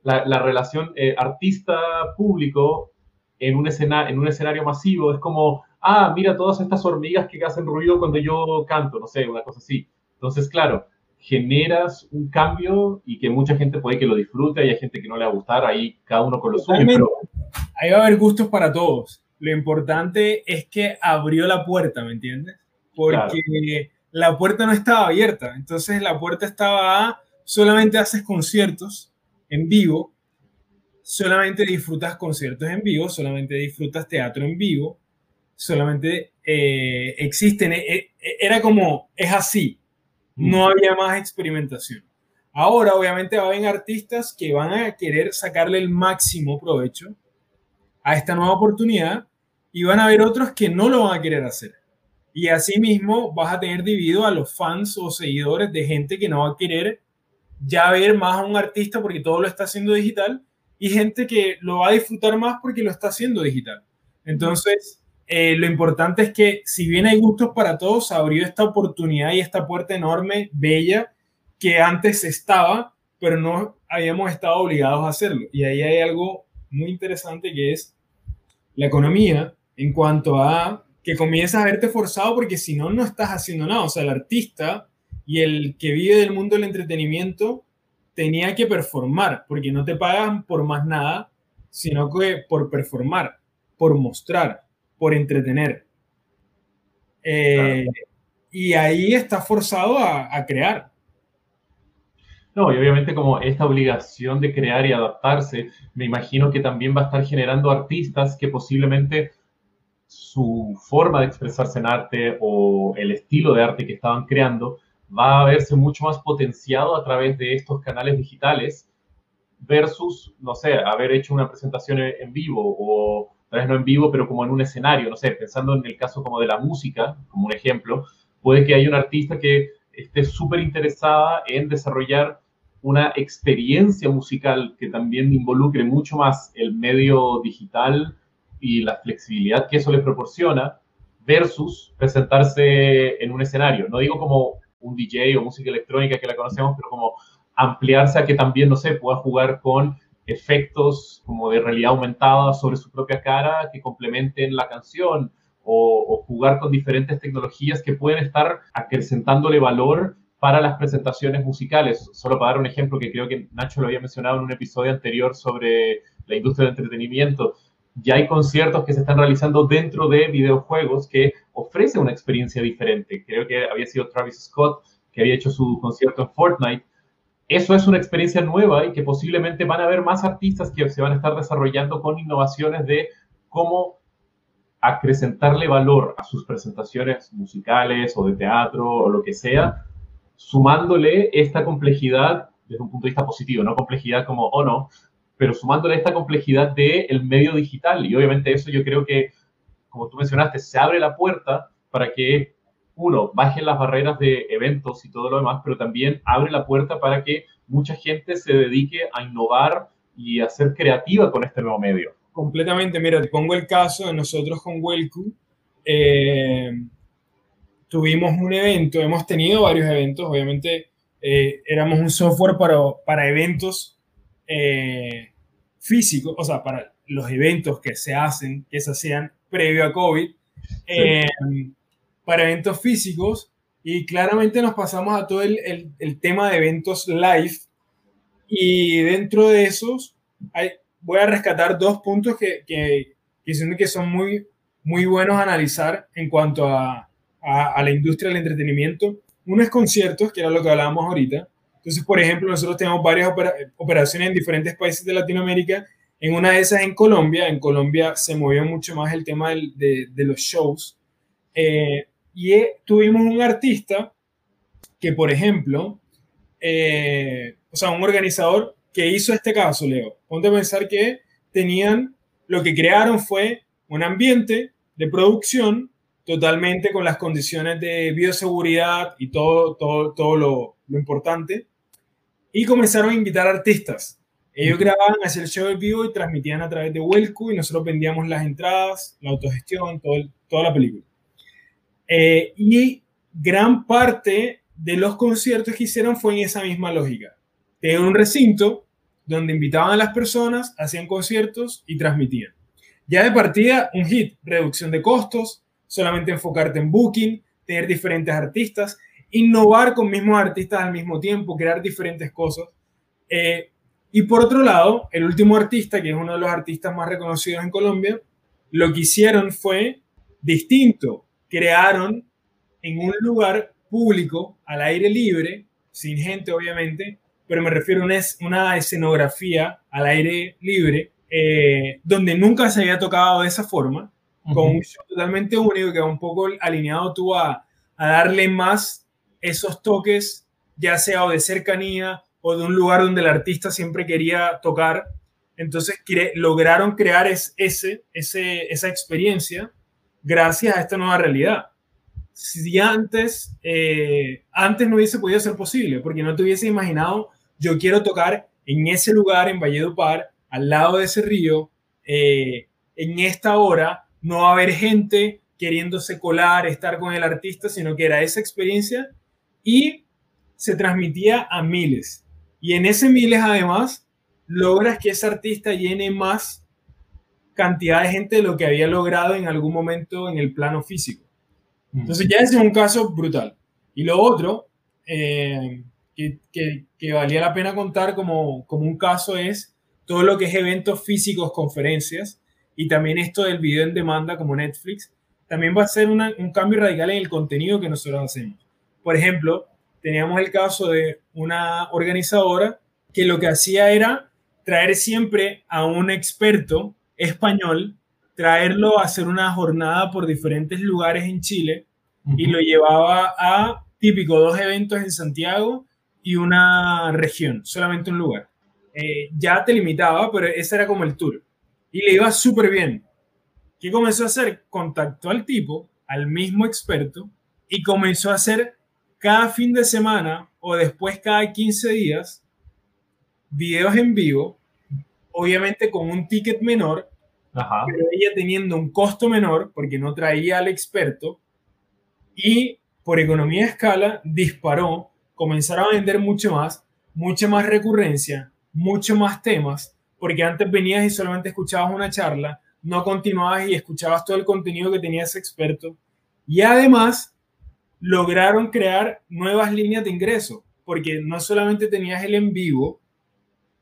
la, la relación eh, artista-público en un, escena, en un escenario masivo es como, ah, mira todas estas hormigas que hacen ruido cuando yo canto, no sé, una cosa así. Entonces, claro, generas un cambio y que mucha gente puede que lo disfrute, hay gente que no le va a gustar, ahí cada uno con lo suyo. Pero... Ahí va a haber gustos para todos. Lo importante es que abrió la puerta, ¿me entiendes? Porque la puerta no estaba abierta. Entonces la puerta estaba a solamente haces conciertos en vivo, solamente disfrutas conciertos en vivo, solamente disfrutas teatro en vivo, solamente eh, existen. Eh, eh, era como, es así no había más experimentación. Ahora, obviamente, va a haber artistas que van a querer sacarle el máximo provecho a esta nueva oportunidad y van a haber otros que no lo van a querer hacer. Y asimismo vas a tener dividido a los fans o seguidores de gente que no va a querer ya ver más a un artista porque todo lo está haciendo digital y gente que lo va a disfrutar más porque lo está haciendo digital. Entonces, eh, lo importante es que si bien hay gustos para todos, abrió esta oportunidad y esta puerta enorme, bella, que antes estaba, pero no habíamos estado obligados a hacerlo. Y ahí hay algo muy interesante que es la economía en cuanto a que comienzas a verte forzado porque si no, no estás haciendo nada. O sea, el artista y el que vive del mundo del entretenimiento tenía que performar, porque no te pagan por más nada, sino que por performar, por mostrar por entretener. Eh, y ahí está forzado a, crear. No, y obviamente como esta obligación de crear y adaptarse, me imagino que también va a estar generando artistas que posiblemente su forma de expresarse en arte o el estilo de arte que estaban creando va a verse mucho más potenciado a través de estos canales digitales versus, no sé, haber hecho una presentación en vivo o tal vez no en vivo, pero como en un escenario, no sé, pensando en el caso como de la música, como un ejemplo, puede que haya un artista que esté súper interesada en desarrollar una experiencia musical que también involucre mucho más el medio digital y la flexibilidad que eso le proporciona versus presentarse en un escenario. No digo como un DJ o música electrónica que la conocemos, pero como ampliarse a que también, no sé, pueda jugar con efectos como de realidad aumentada sobre su propia cara que complementen la canción o, jugar con diferentes tecnologías que pueden estar acrecentándole valor para las presentaciones musicales. Solo para dar un ejemplo que creo que Nacho lo había mencionado en un episodio anterior sobre la industria del entretenimiento. Ya hay conciertos que se están realizando dentro de videojuegos que ofrecen una experiencia diferente. Creo que había sido Travis Scott que había hecho su concierto en Fortnite eso es una experiencia nueva y que posiblemente van a haber más artistas que se van a estar desarrollando con innovaciones de cómo acrecentarle valor a sus presentaciones musicales o de teatro o lo que sea, sumándole esta complejidad desde un punto de vista positivo, no complejidad como, oh no, pero sumándole esta complejidad del el medio digital. Y obviamente eso yo creo que, como tú mencionaste, se abre la puerta para que uno, baje las barreras de eventos y todo lo demás, pero también abre la puerta para que mucha gente se dedique a innovar y a ser creativa con este nuevo medio. Completamente, mira, te pongo el caso de nosotros con Welcu. Eh, tuvimos un evento, hemos tenido varios eventos, obviamente eh, éramos un software para, para eventos eh, físicos, o sea, para los eventos que se hacen, que se hacían previo a COVID para eventos físicos y claramente nos pasamos a todo el, el, tema de eventos live y dentro de esos hay, voy a rescatar dos puntos que, que, que, que son muy, muy buenos a analizar en cuanto a, a, la industria del entretenimiento. Uno es conciertos, que era lo que hablábamos ahorita. Entonces, por ejemplo, nosotros tenemos varias operaciones en diferentes países de Latinoamérica. En una de esas en Colombia. En Colombia se movió mucho más el tema de, los shows. Eh, y tuvimos un artista que, por ejemplo, eh, o sea, un organizador que hizo este caso, Leo. Ponte a pensar que tenían, lo que crearon fue un ambiente de producción totalmente con las condiciones de bioseguridad y todo, todo, todo lo, lo importante. Y comenzaron a invitar artistas. Ellos grababan, hacían el show en vivo y transmitían a través de Welcu y nosotros vendíamos las entradas, la autogestión, todo toda la película. Eh, y gran parte de los conciertos que hicieron fue en esa misma lógica. En un recinto donde invitaban a las personas, hacían conciertos y transmitían. Ya de partida, un hit, reducción de costos, solamente enfocarte en booking, tener diferentes artistas, innovar con mismos artistas al mismo tiempo, crear diferentes cosas. Eh, y por otro lado, el último artista, que es uno de los artistas más reconocidos en Colombia, lo que hicieron fue distinto crearon en un lugar público, al aire libre, sin gente obviamente, pero me refiero a una, escenografía al aire libre, eh, donde nunca se había tocado de esa forma, con un show totalmente único que va un poco alineado tú a, a darle más esos toques, ya sea o de cercanía o de un lugar donde el artista siempre quería tocar. Entonces lograron crear ese, ese, esa experiencia gracias a esta nueva realidad. Si antes, eh, antes no hubiese podido ser posible, porque no te hubiese imaginado, yo quiero tocar en ese lugar, en Valledupar, al lado de ese río, eh, en esta hora, no va a haber gente queriéndose colar, estar con el artista, sino que era esa experiencia y se transmitía a miles. Y en ese miles, además, logras que ese artista llene más cantidad de gente de lo que había logrado en algún momento en el plano físico. Mm. Entonces ya ese es un caso brutal. Y lo otro eh, que, que, valía la pena contar como, como un caso es todo lo que es eventos físicos, conferencias y también esto del video en demanda como Netflix, también va a ser un cambio radical en el contenido que nosotros hacemos. Por ejemplo, teníamos el caso de una organizadora que lo que hacía era traer siempre a un experto español, traerlo a hacer una jornada por diferentes lugares en Chile y lo llevaba a típico dos eventos en Santiago y una región, solamente un lugar. Eh, ya te limitaba, pero ese era como el tour. Y le iba súper bien. ¿Qué comenzó a hacer? Contactó al tipo, al mismo experto, y comenzó a hacer cada fin de semana o después cada 15 días videos en vivo, obviamente con un ticket menor, pero ella teniendo un costo menor porque no traía al experto y por economía de escala disparó, comenzaron a vender mucho más, mucha más recurrencia, mucho más temas, porque antes venías y solamente escuchabas una charla, no continuabas y escuchabas todo el contenido que tenía ese experto. Y además lograron crear nuevas líneas de ingreso, porque no solamente tenías el en vivo,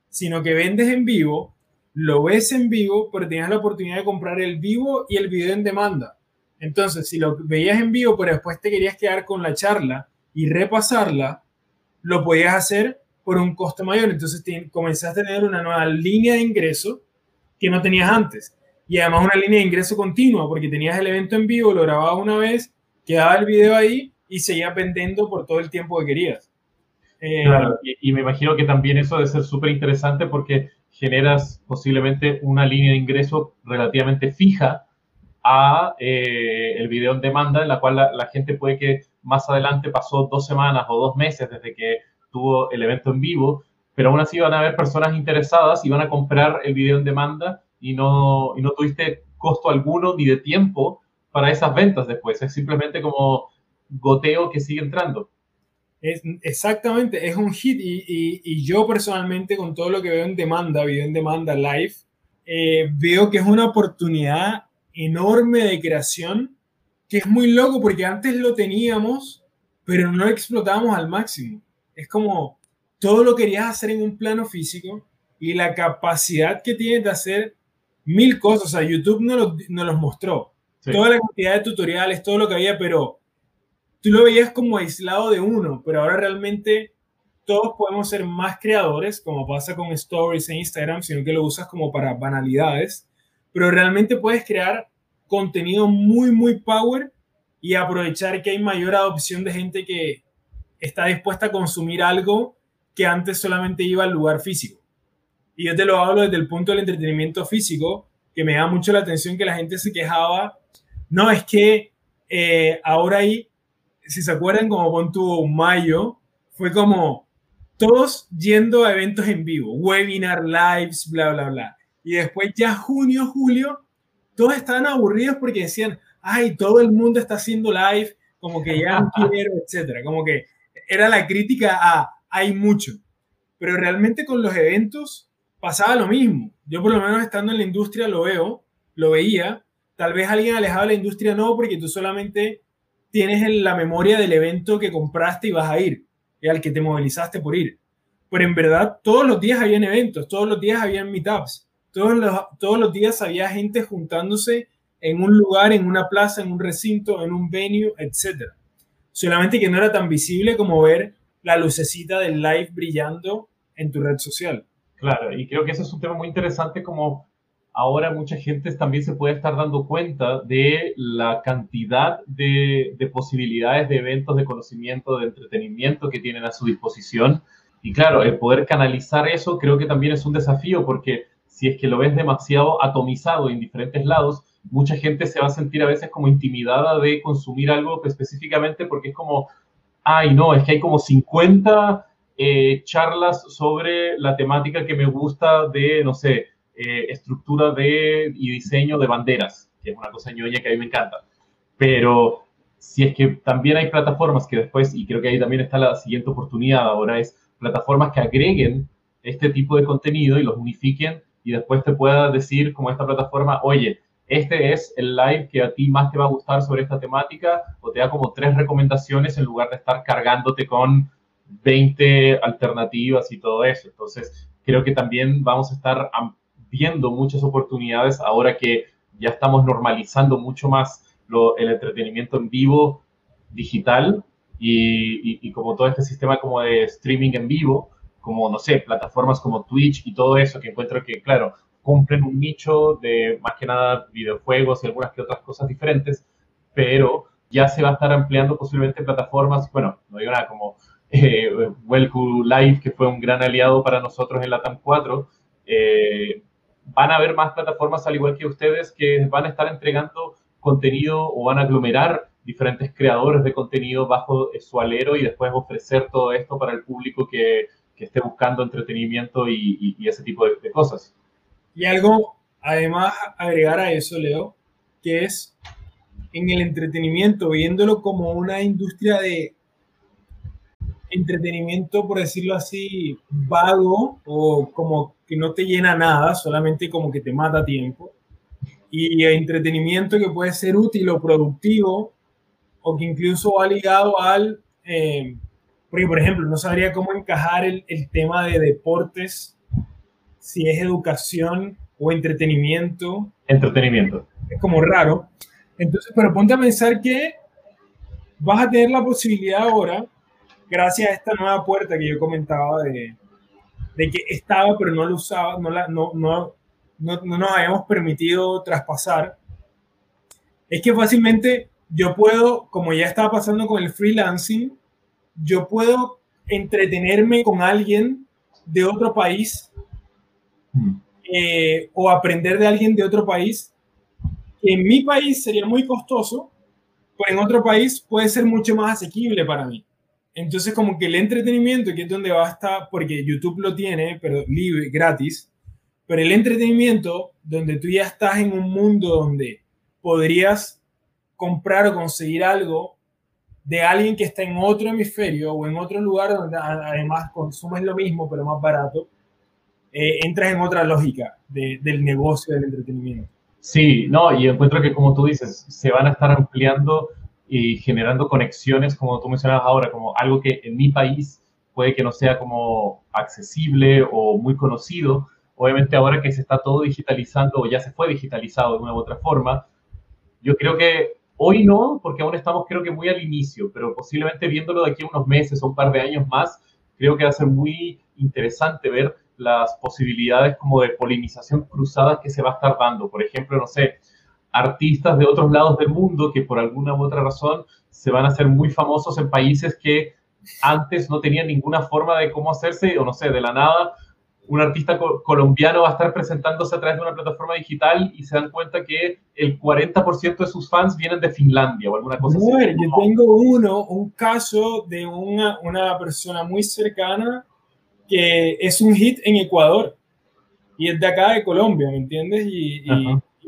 sino que vendes en vivo, lo ves en vivo, pero tenías la oportunidad de comprar el vivo y el video en demanda. Entonces, si lo veías en vivo, pero después te querías quedar con la charla y repasarla, lo podías hacer por un costo mayor. Entonces comenzaste a tener una nueva línea de ingreso que no tenías antes. Y además una línea de ingreso continua, porque tenías el evento en vivo, lo grababas una vez, quedaba el video ahí y seguías vendiendo por todo el tiempo que querías. Eh, claro, y, me imagino que también eso debe ser súper interesante porque generas posiblemente una línea de ingreso relativamente fija a eh, el video en demanda, en la cual la, gente puede que más adelante pasó dos semanas o dos meses desde que tuvo el evento en vivo, pero aún así van a haber personas interesadas y van a comprar el video en demanda y no, y no tuviste costo alguno ni de tiempo para esas ventas después. Es simplemente como goteo que sigue entrando. Es, exactamente, es un hit y, yo personalmente con todo lo que veo en demanda, video en demanda live, eh, veo que es una oportunidad enorme de creación que es muy loco porque antes lo teníamos, pero no lo explotábamos al máximo. Es como todo lo querías hacer en un plano físico y la capacidad que tienes de hacer mil cosas. O sea, YouTube nos, lo, los mostró. Toda la cantidad de tutoriales, todo lo que había, pero tú lo veías como aislado de uno, pero ahora realmente todos podemos ser más creadores, como pasa con stories en Instagram, sino que lo usas como para banalidades, pero realmente puedes crear contenido muy, muy power y aprovechar que hay mayor adopción de gente que está dispuesta a consumir algo que antes solamente iba al lugar físico. Y yo te lo hablo desde el punto del entretenimiento físico, que me da mucho la atención que la gente se quejaba, no, es que eh, ahora hay si se acuerdan, como pon tuvo mayo, fue como todos yendo a eventos en vivo, webinar, lives, bla, bla, bla. Y después ya junio, julio, todos estaban aburridos porque decían, ay, todo el mundo está haciendo live, como que ya no quiero, etcétera. Como que era la crítica a hay mucho. Pero realmente con los eventos pasaba lo mismo. Yo por lo menos estando en la industria lo veo, lo veía. Tal vez alguien alejado de la industria no, porque tú solamente tienes en la memoria del evento que compraste y vas a ir, y al que te movilizaste por ir. Pero en verdad, todos los días habían eventos, todos los días habían meetups, todos los, todos los días había gente juntándose en un lugar, en una plaza, en un recinto, en un venue, etc. Solamente que no era tan visible como ver la lucecita del live brillando en tu red social. Claro, y creo que ese es un tema muy interesante como ahora mucha gente también se puede estar dando cuenta de la cantidad de, posibilidades de eventos de conocimiento, de entretenimiento que tienen a su disposición. Y claro, el poder canalizar eso creo que también es un desafío porque si es que lo ves demasiado atomizado en diferentes lados, mucha gente se va a sentir a veces como intimidada de consumir algo específicamente porque es como, ay no, es que hay como 50 eh, charlas sobre la temática que me gusta de, no sé, eh, estructura de, y diseño de banderas, que es una cosa ñoña que a mí me encanta. Pero si es que también hay plataformas que después, y creo que ahí también está la siguiente oportunidad ahora, es plataformas que agreguen este tipo de contenido y los unifiquen y después te pueda decir como esta plataforma, oye, este es el live que a ti más te va a gustar sobre esta temática o te da como tres recomendaciones en lugar de estar cargándote con 20 alternativas y todo eso. Entonces, creo que también vamos a estar viendo muchas oportunidades ahora que ya estamos normalizando mucho más el entretenimiento en vivo digital y, como todo este sistema como de streaming en vivo, como, no sé, plataformas como Twitch y todo eso, que encuentro que, claro, cumplen un nicho de más que nada videojuegos y algunas que otras cosas diferentes, pero ya se va a estar ampliando posiblemente plataformas, bueno, no digo nada, como eh, Live, que fue un gran aliado para nosotros en la TAM 4, eh, van a haber más plataformas al igual que ustedes que van a estar entregando contenido o van a aglomerar diferentes creadores de contenido bajo su alero y después ofrecer todo esto para el público que, que esté buscando entretenimiento y, y, ese tipo de, de, cosas. Y algo, además, agregar a eso, Leo, que es en el entretenimiento, viéndolo como una industria de entretenimiento, por decirlo así, vago o como que no te llena nada, solamente como que te mata tiempo. Y entretenimiento que puede ser útil o productivo o que incluso va ligado al... Eh, por ejemplo, no sabría cómo encajar el tema de deportes, si es educación o entretenimiento. Entretenimiento. Es como raro. Entonces, pero ponte a pensar que vas a tener la posibilidad ahora, gracias a esta nueva puerta que yo comentaba de, de que estaba pero no lo usaba, no, la, no, no, no, no nos habíamos permitido traspasar, es que fácilmente yo puedo, como ya estaba pasando con el freelancing, yo puedo entretenerme con alguien de otro país. Eh, o aprender de alguien de otro país en mi país sería muy costoso, pero en otro país puede ser mucho más asequible para mí. Entonces, como que el entretenimiento, que es donde va a estar, porque YouTube lo tiene, pero libre, gratis, pero el entretenimiento, donde tú ya estás en un mundo donde podrías comprar o conseguir algo de alguien que está en otro hemisferio o en otro lugar donde además consumes lo mismo, pero más barato, eh, entras en otra lógica del negocio del entretenimiento. Sí, no, y encuentro que como tú dices, se van a estar ampliando y generando conexiones, como tú mencionabas ahora, como algo que en mi país puede que no sea como accesible o muy conocido. Obviamente ahora que se está todo digitalizando o ya se fue digitalizado de una u otra forma, yo creo que hoy no, porque aún estamos creo que muy al inicio, pero posiblemente viéndolo de aquí a unos meses o un par de años más, creo que va a ser muy interesante ver las posibilidades como de polinización cruzada que se va a estar dando. Por ejemplo, no sé, artistas de otros lados del mundo que por alguna u otra razón se van a hacer muy famosos en países que antes no tenían ninguna forma de cómo hacerse, o no sé, de la nada, un artista colombiano va a estar presentándose a través de una plataforma digital y se dan cuenta que el 40% de sus fans vienen de Finlandia o alguna cosa así. Yo tengo uno, un caso de una, una persona muy cercana que es un hit en Ecuador y es de acá de Colombia, ¿me entiendes? Y,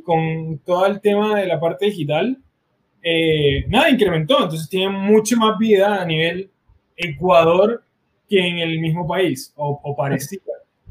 con todo el tema de la parte digital, eh, nada, incrementó, entonces tiene mucho más vida a nivel Ecuador que en el mismo país, o, o parecida.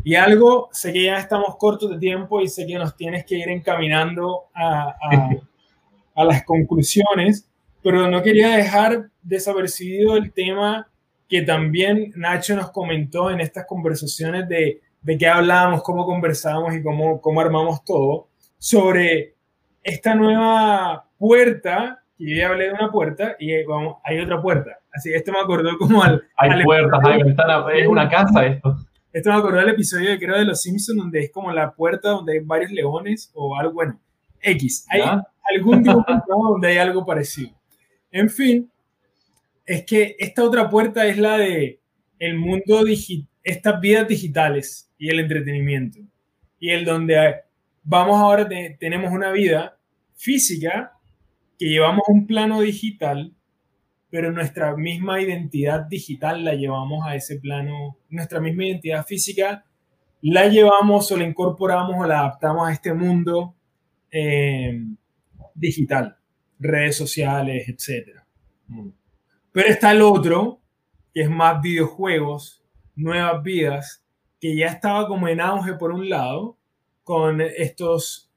Y algo, sé que ya estamos cortos de tiempo y sé que nos tienes que ir encaminando a, a, a las conclusiones, pero no quería dejar desapercibido el tema que también Nacho nos comentó en estas conversaciones de, de qué hablábamos, cómo conversábamos y cómo, cómo armamos todo, sobre esta nueva puerta, que yo ya hablé de una puerta y hay otra puerta. Así que esto me acordó como al... Hay puertas, hay ventanas, es una casa esto. Esto me acordó del episodio de creo de Los Simpsons, donde es como la puerta donde hay varios leones o algo, bueno, X. Hay algún dibujo donde hay algo parecido. En fin, es que esta otra puerta es la de el mundo digital, estas vidas digitales y el entretenimiento. Y el donde vamos ahora, tenemos una vida física que llevamos un plano digital, pero nuestra misma identidad digital la llevamos a ese plano, nuestra misma identidad física la llevamos o la incorporamos o la adaptamos a este mundo eh, digital, redes sociales, etc. Pero está el otro, que es más videojuegos, nuevas vidas, que ya estaba como en auge por un lado, con estos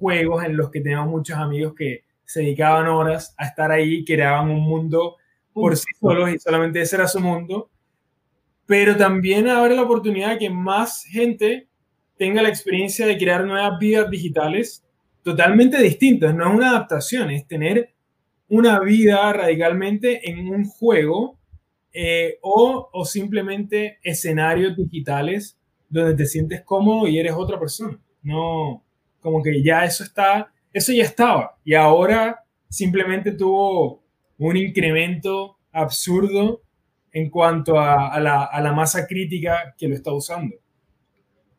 juegos en los que teníamos muchos amigos que se dedicaban horas a estar ahí, creaban un mundo por sí solos y solamente ese era su mundo. Pero también abre la oportunidad de que más gente tenga la experiencia de crear nuevas vidas digitales totalmente distintas. No es una adaptación, es tener una vida radicalmente en un juego eh, o, o simplemente escenarios digitales donde te sientes cómodo y eres otra persona. No, como que ya eso está, eso ya estaba y ahora simplemente tuvo un incremento absurdo en cuanto a, la, a la masa crítica que lo está usando.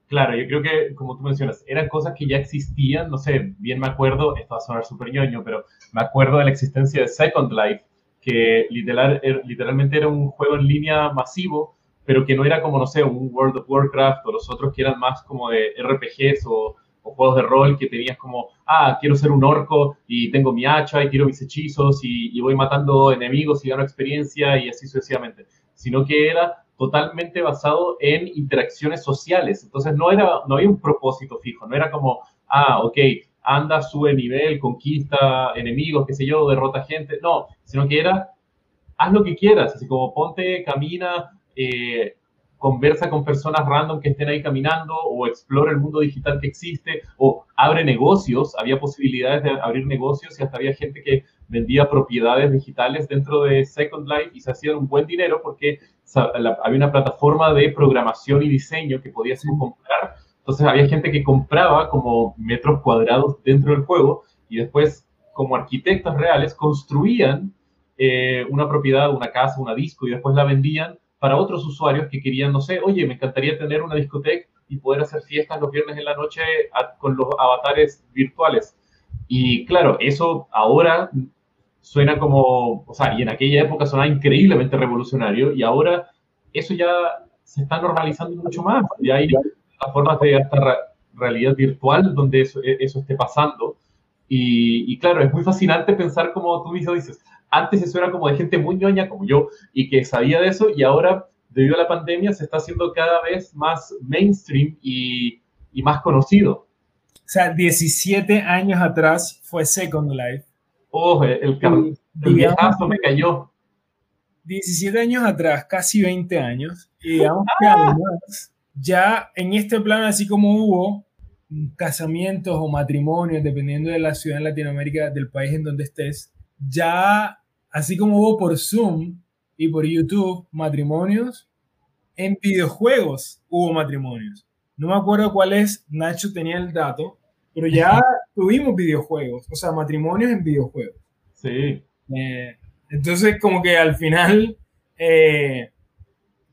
Claro, yo creo que, como tú mencionas, eran cosas que ya existían, no sé, bien me acuerdo, esto va a sonar súper ñoño, pero me acuerdo de la existencia de Second Life, que literal, er, literalmente era un juego en línea masivo, pero que no era como, no sé, un World of Warcraft o los otros que eran más como de RPGs o, juegos de rol que tenías como, ah, quiero ser un orco y tengo mi hacha y quiero mis hechizos y, y voy matando enemigos y gano experiencia y así sucesivamente, sino que era totalmente basado en interacciones sociales. Entonces no, era, no había un propósito fijo, no era como, ah, ok, anda, sube nivel, conquista enemigos, qué sé yo, derrota gente. No, sino que era, haz lo que quieras, así como ponte, camina, eh, conversa con personas random que estén ahí caminando o explora el mundo digital que existe o abre negocios. Había posibilidades de abrir negocios y hasta había gente que vendía propiedades digitales dentro de Second Life y se hacía un buen dinero porque había una plataforma de programación y diseño que podías comprar. Entonces había gente que compraba como metros cuadrados dentro del juego y después como arquitectos reales construían eh, una propiedad, una casa, una disco y después la vendían para otros usuarios que querían, no sé, oye, me encantaría tener una discoteca y poder hacer fiestas los viernes en la noche con los avatares virtuales. Y claro, eso ahora suena como, o sea, y en aquella época sonaba increíblemente revolucionario y ahora eso ya se está normalizando mucho más. Ya hay formas de hasta realidad virtual donde eso, e, eso esté pasando. Y, y, claro, es muy fascinante pensar como tú mismo dices, antes eso era como de gente muy ñoña como yo y que sabía de eso y ahora debido a la pandemia se está haciendo cada vez más mainstream y, y más conocido. O sea, 17 años atrás fue Second Life Oh, el, el, viejazo me cayó. 17 años atrás, casi 20 años. Y digamos que además, ya en este plano, así como hubo casamientos o matrimonios, dependiendo de la ciudad en Latinoamérica, del país en donde estés, ya así como hubo por Zoom y por YouTube matrimonios, en videojuegos hubo matrimonios. No me acuerdo cuál es, Nacho tenía el dato, pero ya tuvimos videojuegos, o sea, matrimonios en videojuegos. Sí. Eh, entonces, como que al final eh,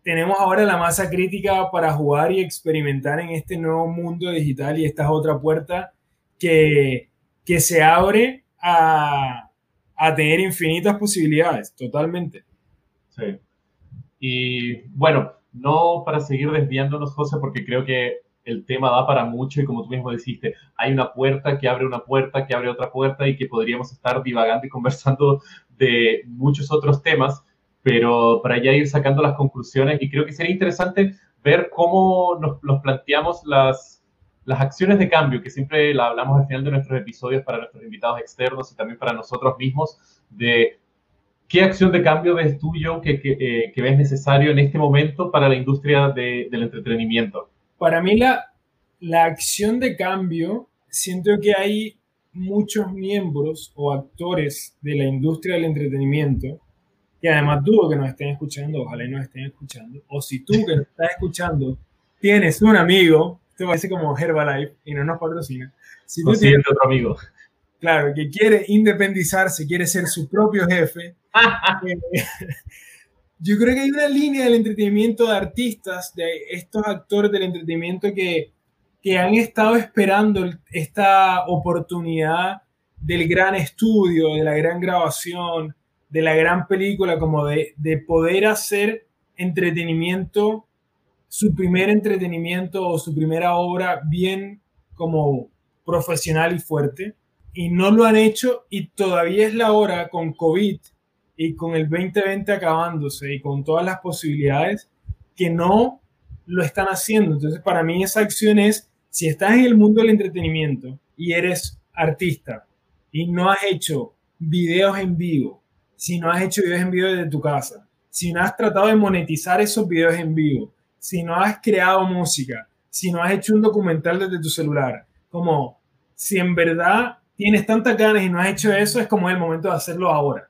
tenemos ahora la masa crítica para jugar y experimentar en este nuevo mundo digital y esta es otra puerta que, que se abre a, a tener infinitas posibilidades, totalmente. Sí. Y bueno, no para seguir desviándonos, José, porque creo que el tema da para mucho y como tú mismo dijiste, hay una puerta que abre una puerta, que abre otra puerta y que podríamos estar divagando y conversando de muchos otros temas, pero para ya ir sacando las conclusiones y creo que sería interesante ver cómo nos, planteamos las, acciones de cambio, que siempre la hablamos al final de nuestros episodios para nuestros invitados externos y también para nosotros mismos, de qué acción de cambio ves John, que, eh, que ves necesario en este momento para la industria de, del entretenimiento para mí la, la acción de cambio, siento que hay muchos miembros o actores de la industria del entretenimiento, que además dudo que nos estén escuchando, ojalá y nos estén escuchando, o si tú que nos estás escuchando tienes un amigo, esto parece como Herbalife y no nos patrocina, si tú tienes otro amigo, claro, que quiere independizarse, quiere ser su propio jefe, eh, yo creo que hay una línea del entretenimiento de artistas, de estos actores del entretenimiento que, que han estado esperando esta oportunidad del gran estudio, de la gran grabación, de la gran película, como de, de poder hacer entretenimiento, su primer entretenimiento o su primera obra bien como profesional y fuerte. Y no lo han hecho y todavía es la hora con COVID y con el 2020 acabándose y con todas las posibilidades que no lo están haciendo. Entonces, para mí esa acción es, si estás en el mundo del entretenimiento y eres artista y no has hecho videos en vivo, si no has hecho videos en vivo desde tu casa, si no has tratado de monetizar esos videos en vivo, si no has creado música, si no has hecho un documental desde tu celular, como si en verdad tienes tantas ganas y no has hecho eso, es como el momento de hacerlo ahora.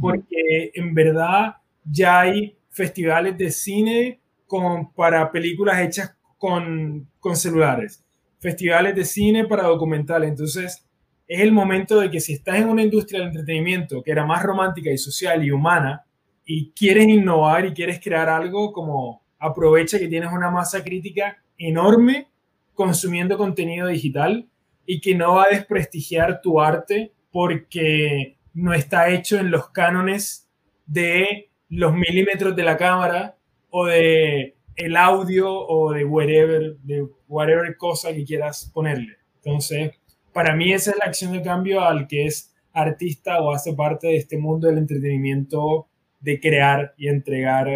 Porque en verdad ya hay festivales de cine con, para películas hechas con, con celulares, festivales de cine para documentales. Entonces, es el momento de que si estás en una industria del entretenimiento que era más romántica y social y humana y quieres innovar y quieres crear algo, como aprovecha que tienes una masa crítica enorme consumiendo contenido digital y que no va a desprestigiar tu arte porque no está hecho en los cánones de los milímetros de la cámara o de el audio o de whatever, de whatever cosa que quieras ponerle. Entonces, para mí esa es la acción de cambio al que es artista o hace parte de este mundo del entretenimiento de crear y entregar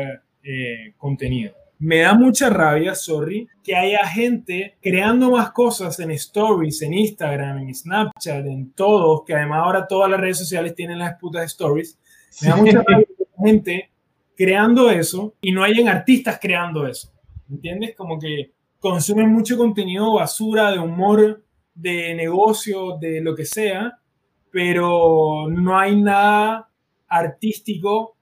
eh, contenido. Me da mucha rabia, sorry, que haya gente creando más cosas en stories, en Instagram, en Snapchat, en todos, que además ahora todas las redes sociales tienen las putas stories. Me da mucha rabia que haya gente creando eso y no hayan artistas creando eso. ¿Entiendes? Como que consumen mucho contenido basura de humor de negocio, de lo que sea, pero no hay nada artístico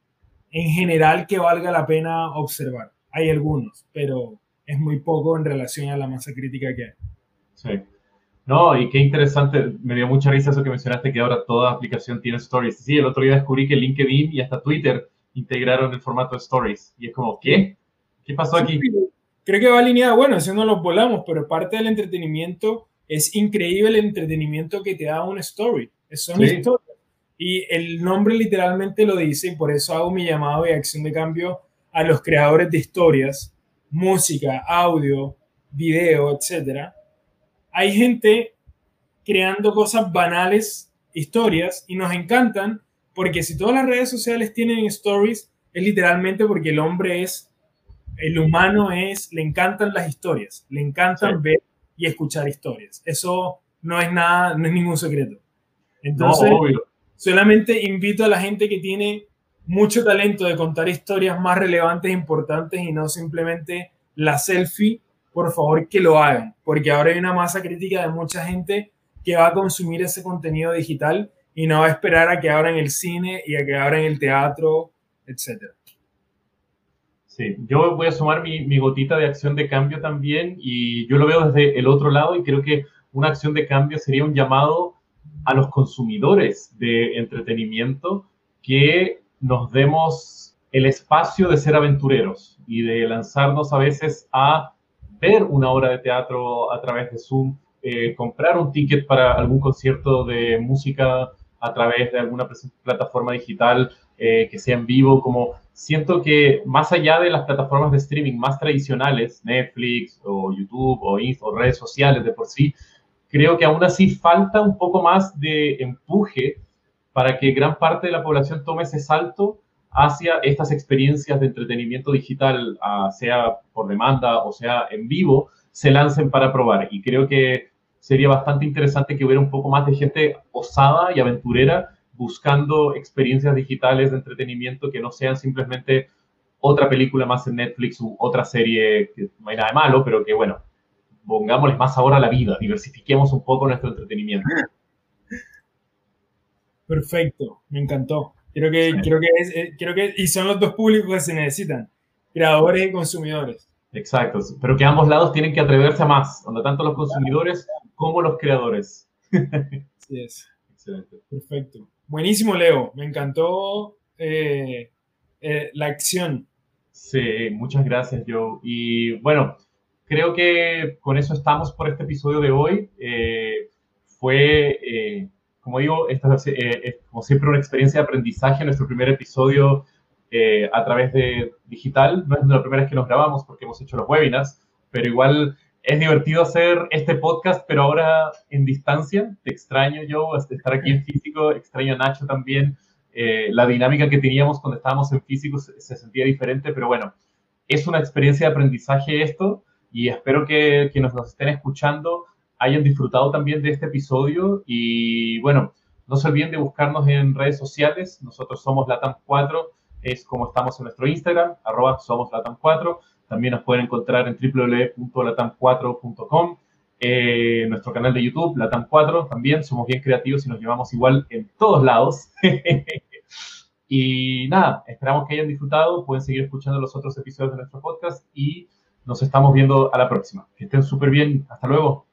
en general que valga la pena observar. Hay algunos, pero es muy poco en relación a la masa crítica que hay. Sí. No, y qué interesante, me dio mucha risa eso que mencionaste, que ahora toda aplicación tiene stories. Sí, el otro día descubrí que LinkedIn y hasta Twitter integraron el formato de stories. Y es como, ¿qué? ¿Qué pasó aquí? creo que va alineado, bueno, eso no lo volamos, pero parte del entretenimiento es increíble el entretenimiento que te da una story. Son historias. Y el nombre literalmente lo dice y por eso hago mi llamado de acción de cambio a los creadores de historias, música, audio, video, etc. Hay gente creando cosas banales, historias, y nos encantan porque si todas las redes sociales tienen stories, es literalmente porque el hombre es, el humano es, le encantan las historias, le encantan ver y escuchar historias. Eso no es nada, no es ningún secreto. Entonces, solamente invito a la gente que tiene mucho talento de contar historias más relevantes e importantes y no simplemente la selfie, por favor que lo hagan, porque ahora hay una masa crítica de mucha gente que va a consumir ese contenido digital y no va a esperar a que abran el cine y a que abran el teatro, etcétera. Sí, yo voy a sumar mi, gotita de acción de cambio también y yo lo veo desde el otro lado y creo que una acción de cambio sería un llamado a los consumidores de entretenimiento que nos demos el espacio de ser aventureros y de lanzarnos a veces a ver una obra de teatro a través de Zoom, eh, comprar un ticket para algún concierto de música a través de alguna plataforma digital eh, que sea en vivo, como siento que más allá de las plataformas de streaming más tradicionales, Netflix o YouTube o, o redes sociales de por sí, creo que aún así falta un poco más de empuje para que gran parte de la población tome ese salto hacia estas experiencias de entretenimiento digital, ah, sea por demanda o sea en vivo, se lancen para probar. Y creo que sería bastante interesante que hubiera un poco más de gente osada y aventurera buscando experiencias digitales de entretenimiento que no sean simplemente otra película más en Netflix u otra serie que no hay nada de malo, pero que bueno, pongámosle más ahora a la vida, diversifiquemos un poco nuestro entretenimiento. Perfecto, me encantó. Creo que, creo que, es, eh, creo que, y son los dos públicos que se necesitan, creadores y consumidores. Exacto, pero que ambos lados tienen que atreverse a más, donde tanto los consumidores como los creadores. Sí es. Excelente. Perfecto. Buenísimo, Leo. Me encantó eh, eh, la acción. Sí, muchas gracias, Joe. Y bueno, creo que con eso estamos por este episodio de hoy. Eh, fue, como digo, esta es como siempre una experiencia de aprendizaje. Nuestro primer episodio a través de digital. No es la primera vez que nos grabamos porque hemos hecho los webinars, pero igual es divertido hacer este podcast, pero ahora en distancia. Te extraño yo estar aquí en físico, extraño a Nacho también. Eh, la dinámica que teníamos cuando estábamos en físico se, sentía diferente, pero bueno, es una experiencia de aprendizaje esto y espero que quienes nos estén escuchando hayan disfrutado también de este episodio y bueno, no se olviden de buscarnos en redes sociales. Nosotros somos Latam4, es como estamos en nuestro Instagram, arroba somos Latam4. También nos pueden encontrar en www.latam4.com. Eh, nuestro canal de YouTube, Latam 4, también somos bien creativos y nos llevamos igual en todos lados. y nada, esperamos que hayan disfrutado. Pueden seguir escuchando los otros episodios de nuestro podcast y nos estamos viendo a la próxima. Que estén súper bien. Hasta luego.